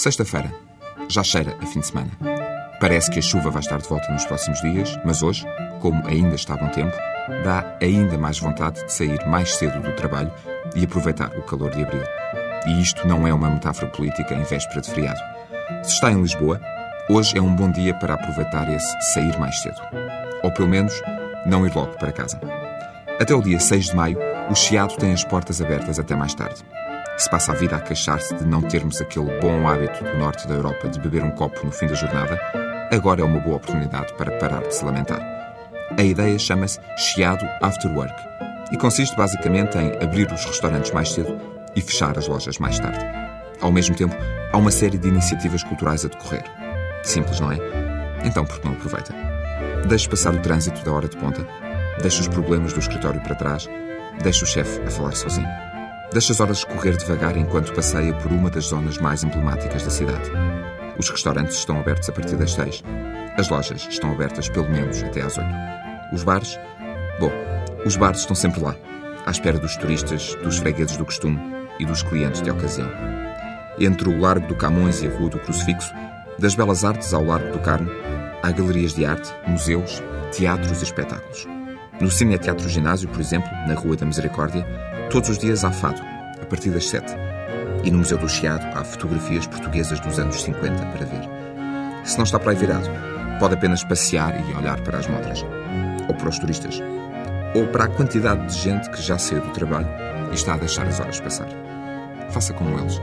Sexta-feira. Já cheira a fim de semana. Parece que a chuva vai estar de volta nos próximos dias, mas hoje, como ainda está bom tempo, dá ainda mais vontade de sair mais cedo do trabalho e aproveitar o calor de abril. E isto não é uma metáfora política em véspera de feriado. Se está em Lisboa, hoje é um bom dia para aproveitar esse sair mais cedo. Ou pelo menos, não ir logo para casa. Até o dia 6 de maio, o Chiado tem as portas abertas até mais tarde se passa a vida a queixar-se de não termos aquele bom hábito do norte da Europa de beber um copo no fim da jornada, agora é uma boa oportunidade para parar de se lamentar. A ideia chama-se Chiado After Work e consiste basicamente em abrir os restaurantes mais cedo e fechar as lojas mais tarde. Ao mesmo tempo, há uma série de iniciativas culturais a decorrer. Simples, não é? Então, por que não aproveita? Deixe passar o trânsito da hora de ponta, deixe os problemas do escritório para trás, deixe o chefe a falar sozinho. Deixa as horas escorrer devagar enquanto passeia por uma das zonas mais emblemáticas da cidade. Os restaurantes estão abertos a partir das seis. As lojas estão abertas pelo menos até às oito. Os bares? Bom, os bares estão sempre lá, à espera dos turistas, dos fregueses do costume e dos clientes de ocasião. Entre o Largo do Camões e a Rua do Crucifixo, das Belas Artes ao Largo do Carmo, há galerias de arte, museus, teatros e espetáculos. No Cine Teatro Ginásio, por exemplo, na Rua da Misericórdia, todos os dias há fado, a partir das sete. E no Museu do Chiado há fotografias portuguesas dos anos 50 para ver. Se não está para aí virado, pode apenas passear e olhar para as modas. Ou para os turistas. Ou para a quantidade de gente que já saiu do trabalho e está a deixar as horas passar. Faça como eles.